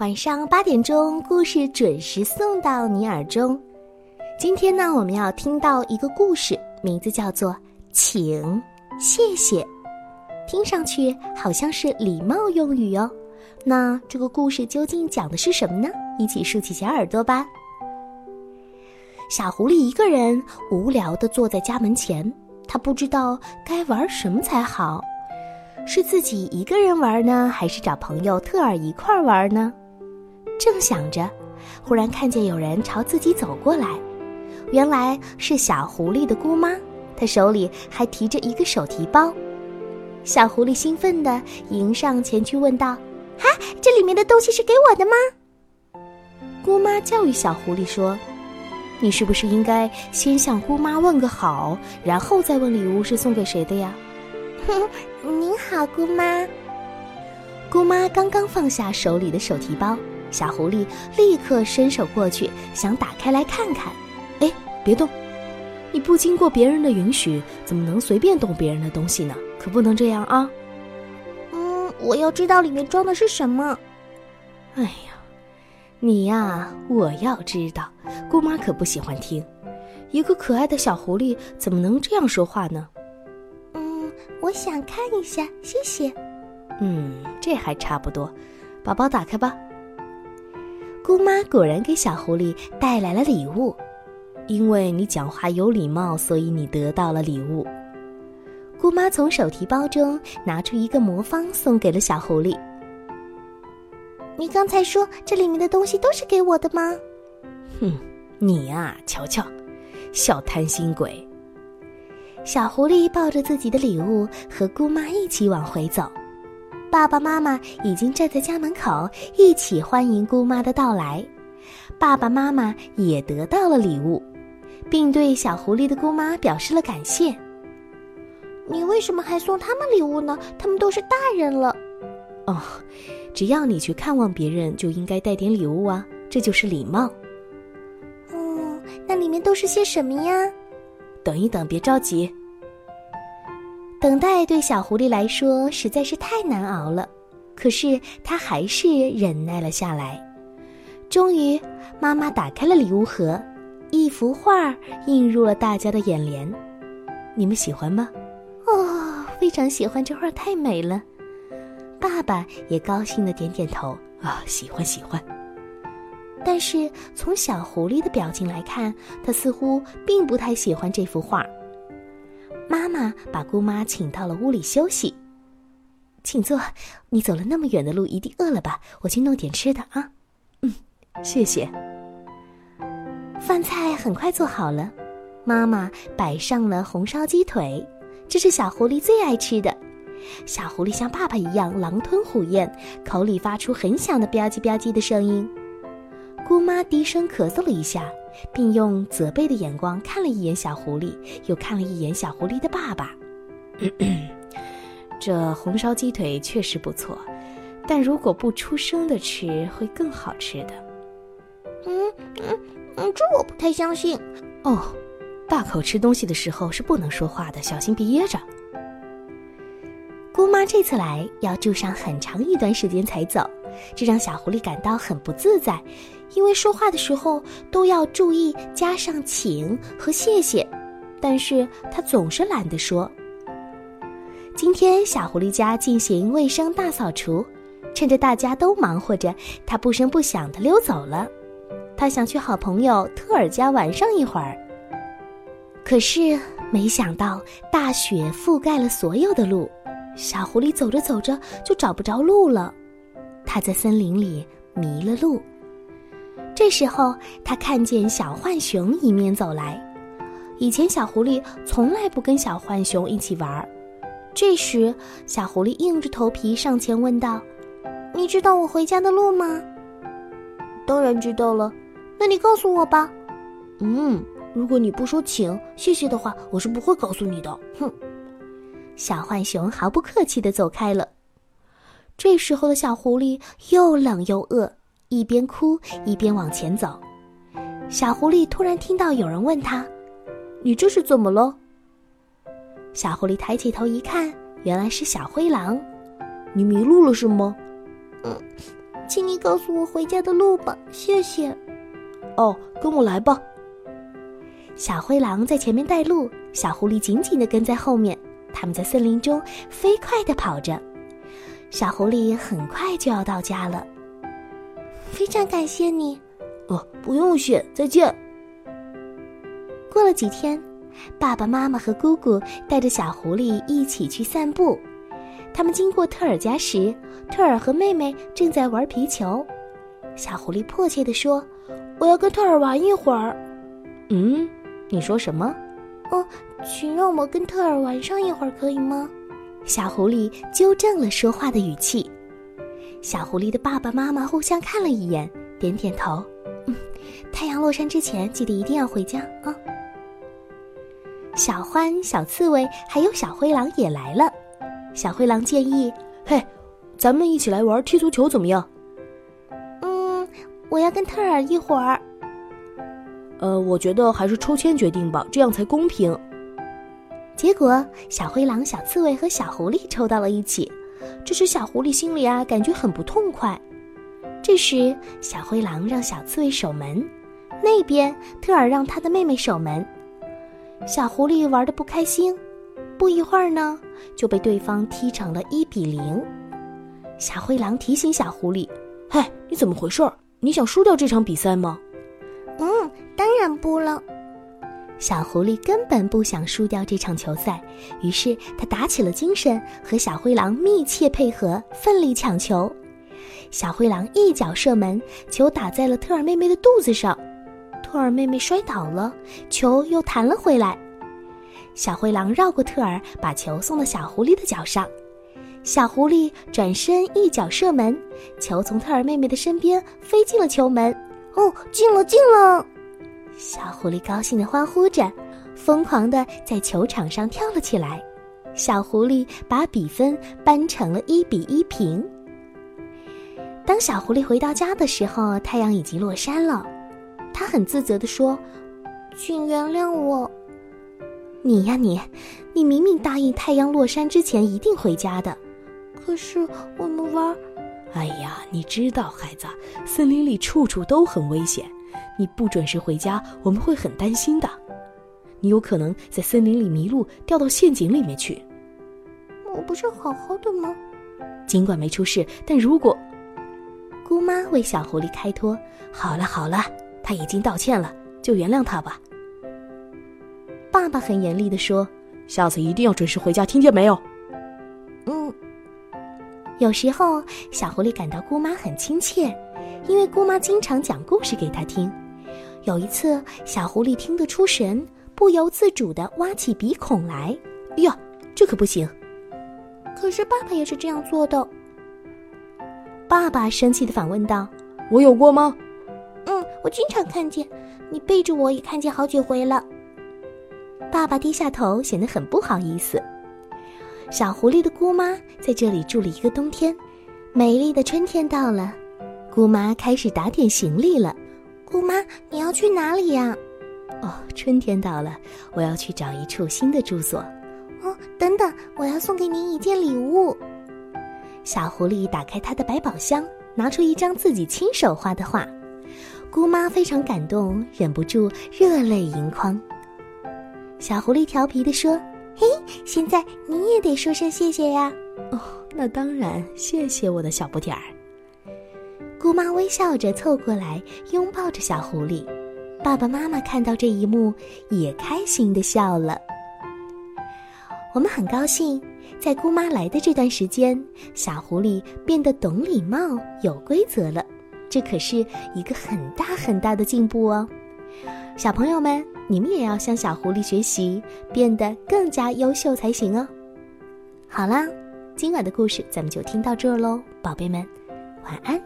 晚上八点钟，故事准时送到你耳中。今天呢，我们要听到一个故事，名字叫做“请”“谢谢”，听上去好像是礼貌用语哦。那这个故事究竟讲的是什么呢？一起竖起小耳朵吧。小狐狸一个人无聊的坐在家门前，他不知道该玩什么才好，是自己一个人玩呢，还是找朋友特尔一块玩呢？正想着，忽然看见有人朝自己走过来，原来是小狐狸的姑妈，她手里还提着一个手提包。小狐狸兴奋地迎上前去问道：“哈，这里面的东西是给我的吗？”姑妈教育小狐狸说：“你是不是应该先向姑妈问个好，然后再问礼物是送给谁的呀？”“哼，您好，姑妈。”姑妈刚刚放下手里的手提包。小狐狸立刻伸手过去，想打开来看看。哎，别动！你不经过别人的允许，怎么能随便动别人的东西呢？可不能这样啊！嗯，我要知道里面装的是什么。哎呀，你呀，我要知道，姑妈可不喜欢听。一个可爱的小狐狸怎么能这样说话呢？嗯，我想看一下，谢谢。嗯，这还差不多。宝宝，打开吧。姑妈果然给小狐狸带来了礼物，因为你讲话有礼貌，所以你得到了礼物。姑妈从手提包中拿出一个魔方，送给了小狐狸。你刚才说这里面的东西都是给我的吗？哼，你呀，瞧瞧，小贪心鬼！小狐狸抱着自己的礼物和姑妈一起往回走。爸爸妈妈已经站在家门口，一起欢迎姑妈的到来。爸爸妈妈也得到了礼物，并对小狐狸的姑妈表示了感谢。你为什么还送他们礼物呢？他们都是大人了。哦，只要你去看望别人，就应该带点礼物啊，这就是礼貌。嗯，那里面都是些什么呀？等一等，别着急。等待对小狐狸来说实在是太难熬了，可是它还是忍耐了下来。终于，妈妈打开了礼物盒，一幅画映入了大家的眼帘。你们喜欢吗？哦，非常喜欢，这画太美了。爸爸也高兴的点点头啊，喜欢喜欢。但是从小狐狸的表情来看，他似乎并不太喜欢这幅画。妈妈把姑妈请到了屋里休息，请坐。你走了那么远的路，一定饿了吧？我去弄点吃的啊。嗯，谢谢。饭菜很快做好了，妈妈摆上了红烧鸡腿，这是小狐狸最爱吃的。小狐狸像爸爸一样狼吞虎咽，口里发出很响的吧唧吧唧的声音。姑妈低声咳嗽了一下。并用责备的眼光看了一眼小狐狸，又看了一眼小狐狸的爸爸。这红烧鸡腿确实不错，但如果不出声的吃，会更好吃的。嗯嗯嗯，这我不太相信。哦，大口吃东西的时候是不能说话的，小心别噎着。姑妈这次来要住上很长一段时间才走，这让小狐狸感到很不自在。因为说话的时候都要注意加上“请”和“谢谢”，但是他总是懒得说。今天小狐狸家进行卫生大扫除，趁着大家都忙活着，他不声不响地溜走了。他想去好朋友特尔家玩上一会儿。可是没想到大雪覆盖了所有的路，小狐狸走着走着就找不着路了。他在森林里迷了路。这时候，他看见小浣熊迎面走来。以前，小狐狸从来不跟小浣熊一起玩。这时，小狐狸硬着头皮上前问道：“你知道我回家的路吗？”“当然知道了。”“那你告诉我吧。”“嗯，如果你不说请谢谢的话，我是不会告诉你的。”哼。小浣熊毫不客气地走开了。这时候的小狐狸又冷又饿。一边哭一边往前走，小狐狸突然听到有人问他：“你这是怎么了？”小狐狸抬起头一看，原来是小灰狼。“你迷路了是吗？”“嗯，请你告诉我回家的路吧，谢谢。哦，跟我来吧。小灰狼在前面带路，小狐狸紧紧的跟在后面。他们在森林中飞快的跑着，小狐狸很快就要到家了。非常感谢你。哦，不用谢，再见。过了几天，爸爸妈妈和姑姑带着小狐狸一起去散步。他们经过特尔家时，特尔和妹妹正在玩皮球。小狐狸迫切地说：“我要跟特尔玩一会儿。”“嗯，你说什么？”“哦，请让我跟特尔玩上一会儿，可以吗？”小狐狸纠正了说话的语气。小狐狸的爸爸妈妈互相看了一眼，点点头：“嗯，太阳落山之前，记得一定要回家啊。”小獾、小刺猬还有小灰狼也来了。小灰狼建议：“嘿，咱们一起来玩踢足球怎么样？”“嗯，我要跟特尔一会儿。”“呃，我觉得还是抽签决定吧，这样才公平。”结果，小灰狼、小刺猬和小狐狸抽到了一起，这时小狐狸心里啊感觉很不痛快。这时，小灰狼让小刺猬守门，那边特尔让他的妹妹守门。小狐狸玩的不开心。不一会儿呢，就被对方踢成了一比零。小灰狼提醒小狐狸：“嘿，你怎么回事？你想输掉这场比赛吗？”“嗯，当然不了。”小狐狸根本不想输掉这场球赛，于是他打起了精神，和小灰狼密切配合，奋力抢球。小灰狼一脚射门，球打在了特尔妹妹的肚子上，特尔妹妹摔倒了，球又弹了回来。小灰狼绕过特尔，把球送到小狐狸的脚上。小狐狸转身一脚射门，球从特尔妹妹的身边飞进了球门。哦，进了，进了！小狐狸高兴地欢呼着，疯狂地在球场上跳了起来。小狐狸把比分扳成了一比一平。当小狐狸回到家的时候，太阳已经落山了。他很自责地说：“请原谅我。”你呀你，你明明答应太阳落山之前一定回家的，可是我们玩……哎呀，你知道，孩子，森林里处处都很危险，你不准时回家，我们会很担心的。你有可能在森林里迷路，掉到陷阱里面去。我不是好好的吗？尽管没出事，但如果……姑妈为小狐狸开脱。好了好了，他已经道歉了，就原谅他吧。爸爸很严厉地说：“下次一定要准时回家，听见没有？”嗯。有时候，小狐狸感到姑妈很亲切，因为姑妈经常讲故事给他听。有一次，小狐狸听得出神，不由自主地挖起鼻孔来。哎呀，这可不行！可是爸爸也是这样做的。爸爸生气地反问道：“我有过吗？”“嗯，我经常看见，你背着我也看见好几回了。”爸爸低下头，显得很不好意思。小狐狸的姑妈在这里住了一个冬天。美丽的春天到了，姑妈开始打点行李了。姑妈，你要去哪里呀？哦，春天到了，我要去找一处新的住所。哦，等等，我要送给您一件礼物。小狐狸打开他的百宝箱，拿出一张自己亲手画的画。姑妈非常感动，忍不住热泪盈眶。小狐狸调皮地说：“嘿，现在你也得说声谢谢呀！”“哦，那当然，谢谢我的小不点儿。”姑妈微笑着凑过来，拥抱着小狐狸。爸爸妈妈看到这一幕，也开心地笑了。我们很高兴，在姑妈来的这段时间，小狐狸变得懂礼貌、有规则了。这可是一个很大很大的进步哦，小朋友们。你们也要向小狐狸学习，变得更加优秀才行哦。好啦，今晚的故事咱们就听到这儿喽，宝贝们，晚安。